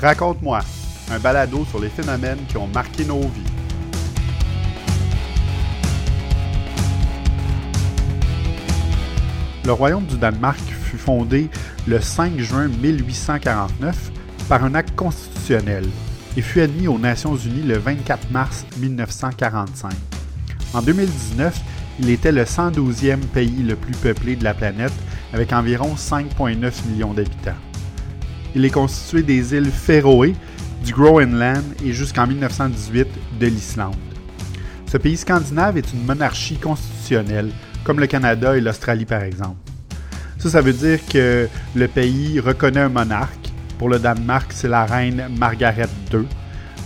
Raconte-moi, un balado sur les phénomènes qui ont marqué nos vies. Le royaume du Danemark fut fondé le 5 juin 1849 par un acte constitutionnel et fut admis aux Nations Unies le 24 mars 1945. En 2019, il était le 112e pays le plus peuplé de la planète avec environ 5,9 millions d'habitants. Il est constitué des îles Féroé, du Groenland et jusqu'en 1918 de l'Islande. Ce pays scandinave est une monarchie constitutionnelle, comme le Canada et l'Australie par exemple. Ça, ça veut dire que le pays reconnaît un monarque. Pour le Danemark, c'est la reine Margaret II,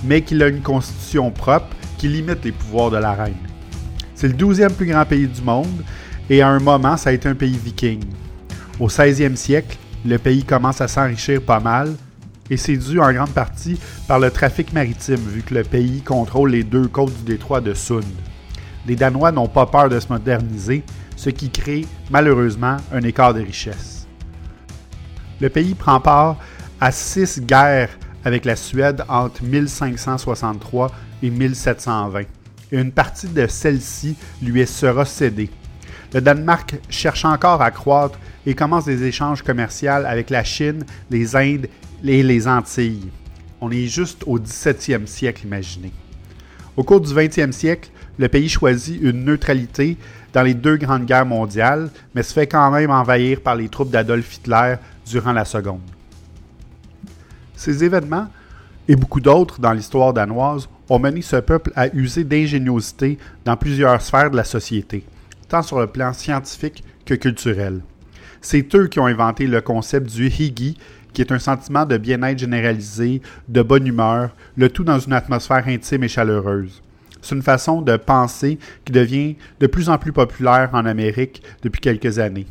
mais qu'il a une constitution propre qui limite les pouvoirs de la reine. C'est le 12e plus grand pays du monde et à un moment, ça a été un pays viking. Au 16e siècle, le pays commence à s'enrichir pas mal et c'est dû en grande partie par le trafic maritime vu que le pays contrôle les deux côtes du détroit de Sund. Les Danois n'ont pas peur de se moderniser, ce qui crée malheureusement un écart de richesse. Le pays prend part à six guerres avec la Suède entre 1563 et 1720 et une partie de celle-ci lui sera cédée. Le Danemark cherche encore à croître et commence des échanges commerciaux avec la Chine, les Indes et les Antilles. On est juste au 17e siècle, imaginez. Au cours du 20e siècle, le pays choisit une neutralité dans les deux grandes guerres mondiales, mais se fait quand même envahir par les troupes d'Adolf Hitler durant la Seconde. Ces événements, et beaucoup d'autres dans l'histoire danoise, ont mené ce peuple à user d'ingéniosité dans plusieurs sphères de la société, tant sur le plan scientifique que culturel. C'est eux qui ont inventé le concept du higi, qui est un sentiment de bien-être généralisé, de bonne humeur, le tout dans une atmosphère intime et chaleureuse. C'est une façon de penser qui devient de plus en plus populaire en Amérique depuis quelques années.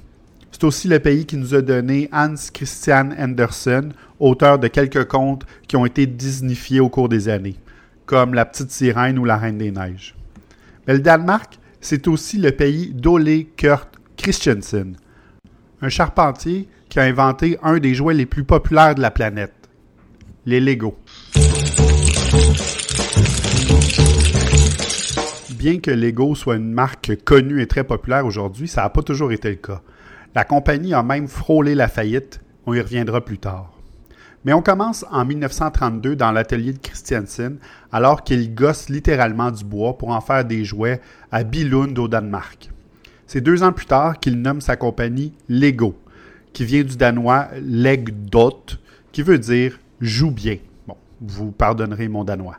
C'est aussi le pays qui nous a donné Hans Christian Andersen, auteur de quelques contes qui ont été disnifiés au cours des années comme la petite sirène ou la reine des neiges. Mais le Danemark, c'est aussi le pays d'Ole Kurt Christensen, un charpentier qui a inventé un des jouets les plus populaires de la planète, les Lego. Bien que Lego soit une marque connue et très populaire aujourd'hui, ça n'a pas toujours été le cas. La compagnie a même frôlé la faillite, on y reviendra plus tard. Mais on commence en 1932 dans l'atelier de Christiansen, alors qu'il gosse littéralement du bois pour en faire des jouets à Billund au Danemark. C'est deux ans plus tard qu'il nomme sa compagnie Lego, qui vient du danois Legdot, qui veut dire joue bien. Bon, vous pardonnerez mon danois.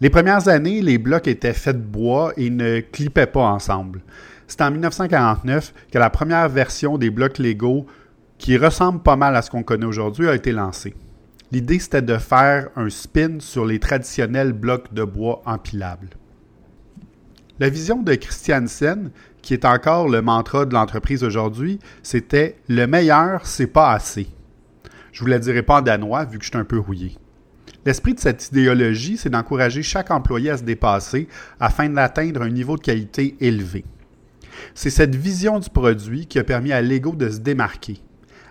Les premières années, les blocs étaient faits de bois et ne clippaient pas ensemble. C'est en 1949 que la première version des blocs Lego qui ressemble pas mal à ce qu'on connaît aujourd'hui, a été lancé. L'idée, c'était de faire un spin sur les traditionnels blocs de bois empilables. La vision de Christiansen, qui est encore le mantra de l'entreprise aujourd'hui, c'était le meilleur, c'est pas assez. Je vous la dirai pas en danois vu que je suis un peu rouillé. L'esprit de cette idéologie, c'est d'encourager chaque employé à se dépasser afin d'atteindre un niveau de qualité élevé. C'est cette vision du produit qui a permis à Lego de se démarquer.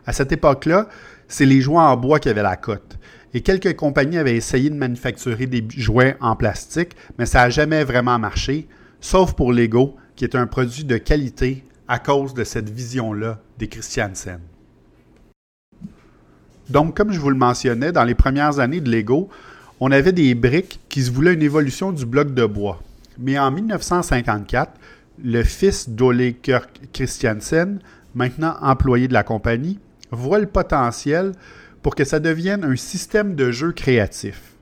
À cette époque-là, c'est les jouets en bois qui avaient la cote. Et quelques compagnies avaient essayé de manufacturer des jouets en plastique, mais ça n'a jamais vraiment marché, sauf pour Lego, qui est un produit de qualité à cause de cette vision-là des Christiansen. Donc, comme je vous le mentionnais, dans les premières années de Lego, on avait des briques qui se voulaient une évolution du bloc de bois. Mais en 1954, le fils d'Ole Kirk Christiansen, maintenant employé de la compagnie, voit le potentiel pour que ça devienne un système de jeu créatif.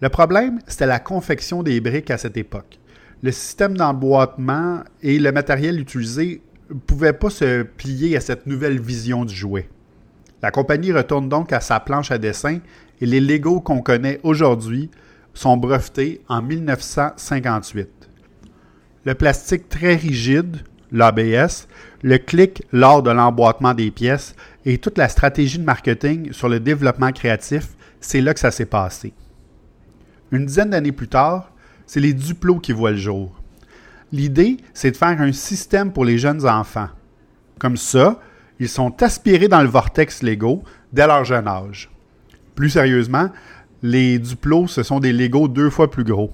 Le problème, c'était la confection des briques à cette époque. Le système d'emboîtement et le matériel utilisé ne pouvaient pas se plier à cette nouvelle vision du jouet. La compagnie retourne donc à sa planche à dessin et les Legos qu'on connaît aujourd'hui sont brevetés en 1958. Le plastique très rigide, l'ABS, le clic lors de l'emboîtement des pièces et toute la stratégie de marketing sur le développement créatif, c'est là que ça s'est passé. Une dizaine d'années plus tard, c'est les Duplos qui voient le jour. L'idée, c'est de faire un système pour les jeunes enfants. Comme ça, ils sont aspirés dans le vortex Lego dès leur jeune âge. Plus sérieusement, les Duplos, ce sont des Legos deux fois plus gros.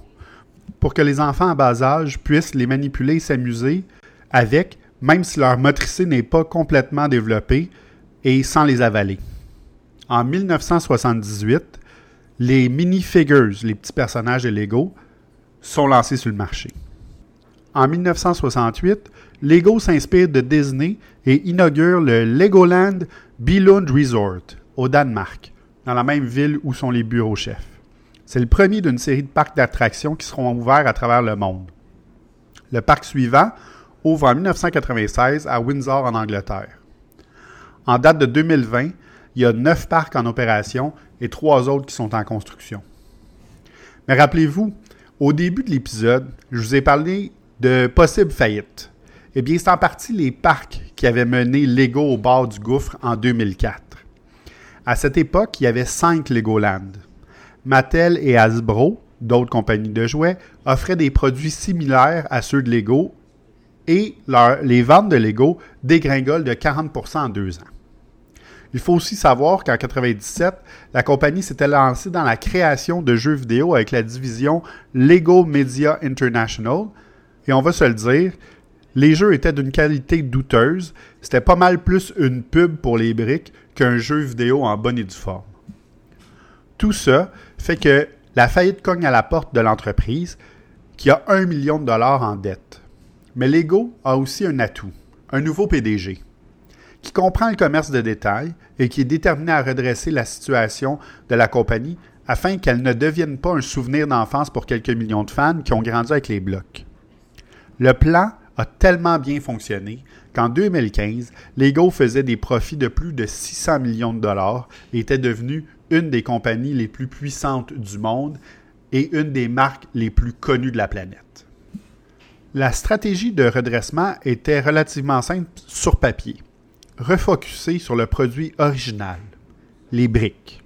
Pour que les enfants à bas âge puissent les manipuler et s'amuser avec, même si leur motricité n'est pas complètement développée, et sans les avaler. En 1978, les mini-figures, les petits personnages de Lego, sont lancés sur le marché. En 1968, Lego s'inspire de Disney et inaugure le Legoland Billund Resort au Danemark, dans la même ville où sont les bureaux chefs. C'est le premier d'une série de parcs d'attractions qui seront ouverts à travers le monde. Le parc suivant ouvre en 1996 à Windsor en Angleterre. En date de 2020, il y a neuf parcs en opération et trois autres qui sont en construction. Mais rappelez-vous, au début de l'épisode, je vous ai parlé de possibles faillites. Eh bien, c'est en partie les parcs qui avaient mené Lego au bord du gouffre en 2004. À cette époque, il y avait cinq Legoland. Mattel et Hasbro, d'autres compagnies de jouets, offraient des produits similaires à ceux de Lego et les ventes de Lego dégringolent de 40% en deux ans. Il faut aussi savoir qu'en 1997, la compagnie s'était lancée dans la création de jeux vidéo avec la division Lego Media International. Et on va se le dire, les jeux étaient d'une qualité douteuse. C'était pas mal plus une pub pour les briques qu'un jeu vidéo en bonne et due forme. Tout ça fait que la faillite cogne à la porte de l'entreprise qui a un million de dollars en dette. Mais Lego a aussi un atout, un nouveau PDG qui comprend le commerce de détail et qui est déterminé à redresser la situation de la compagnie afin qu'elle ne devienne pas un souvenir d'enfance pour quelques millions de fans qui ont grandi avec les blocs. Le plan a tellement bien fonctionné qu'en 2015, Lego faisait des profits de plus de 600 millions de dollars et était devenu une des compagnies les plus puissantes du monde et une des marques les plus connues de la planète. La stratégie de redressement était relativement simple sur papier refocusé sur le produit original, les briques.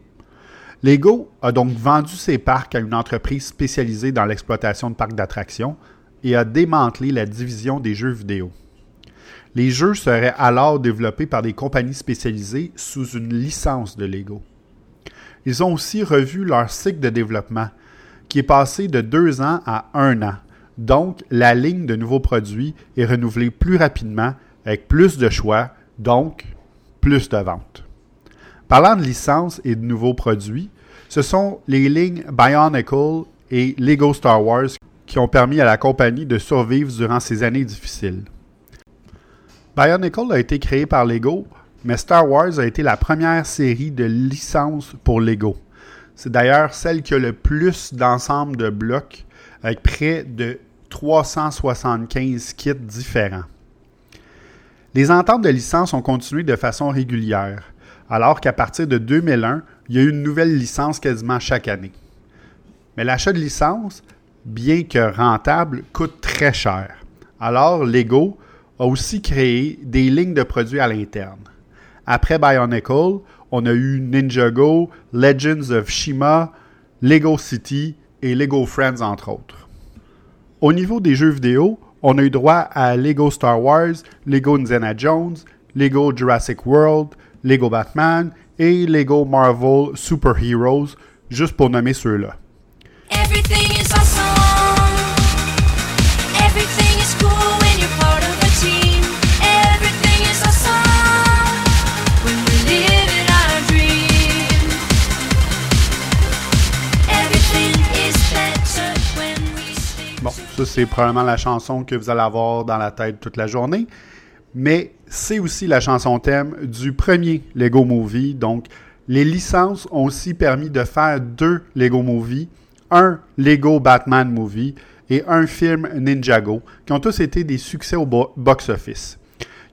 Lego a donc vendu ses parcs à une entreprise spécialisée dans l'exploitation de parcs d'attractions et a démantelé la division des jeux vidéo. Les jeux seraient alors développés par des compagnies spécialisées sous une licence de Lego. Ils ont aussi revu leur cycle de développement, qui est passé de deux ans à un an. Donc, la ligne de nouveaux produits est renouvelée plus rapidement, avec plus de choix, donc plus de ventes. Parlant de licences et de nouveaux produits, ce sont les lignes Bionicle et Lego Star Wars qui ont permis à la compagnie de survivre durant ces années difficiles. Bionicle a été créé par Lego, mais Star Wars a été la première série de licences pour Lego. C'est d'ailleurs celle qui a le plus d'ensemble de blocs, avec près de 375 kits différents. Les ententes de licence ont continué de façon régulière, alors qu'à partir de 2001, il y a eu une nouvelle licence quasiment chaque année. Mais l'achat de licence, bien que rentable, coûte très cher. Alors, Lego a aussi créé des lignes de produits à l'interne. Après Bionicle, on a eu Ninjago, Legends of Shima, Lego City et Lego Friends, entre autres. Au niveau des jeux vidéo, on a eu droit à Lego Star Wars, Lego Indiana Jones, Lego Jurassic World, Lego Batman et Lego Marvel Super Heroes, juste pour nommer ceux-là. C'est probablement la chanson que vous allez avoir dans la tête toute la journée. Mais c'est aussi la chanson thème du premier Lego Movie. Donc, les licences ont aussi permis de faire deux Lego Movie, un Lego Batman Movie et un film Ninjago, qui ont tous été des succès au box-office.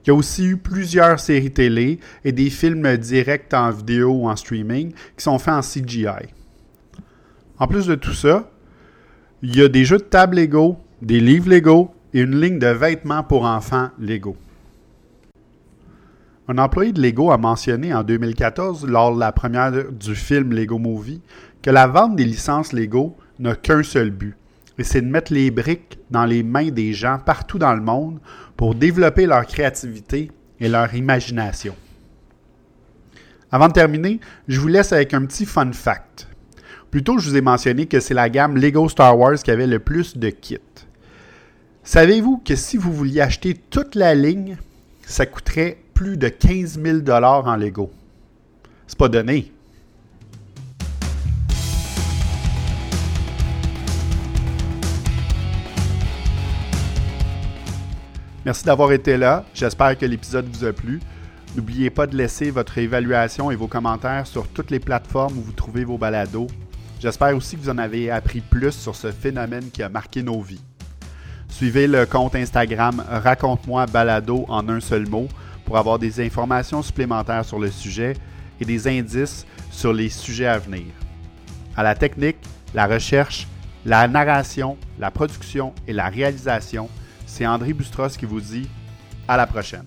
Il y a aussi eu plusieurs séries télé et des films directs en vidéo ou en streaming qui sont faits en CGI. En plus de tout ça, il y a des jeux de table Lego, des livres Lego et une ligne de vêtements pour enfants Lego. Un employé de Lego a mentionné en 2014, lors de la première du film Lego Movie, que la vente des licences Lego n'a qu'un seul but, et c'est de mettre les briques dans les mains des gens partout dans le monde pour développer leur créativité et leur imagination. Avant de terminer, je vous laisse avec un petit fun fact. Plus tôt, je vous ai mentionné que c'est la gamme Lego Star Wars qui avait le plus de kits. Savez-vous que si vous vouliez acheter toute la ligne, ça coûterait plus de 15 000 en Lego? C'est pas donné. Merci d'avoir été là. J'espère que l'épisode vous a plu. N'oubliez pas de laisser votre évaluation et vos commentaires sur toutes les plateformes où vous trouvez vos balados. J'espère aussi que vous en avez appris plus sur ce phénomène qui a marqué nos vies. Suivez le compte Instagram Raconte-moi balado en un seul mot pour avoir des informations supplémentaires sur le sujet et des indices sur les sujets à venir. À la technique, la recherche, la narration, la production et la réalisation, c'est André Bustros qui vous dit à la prochaine.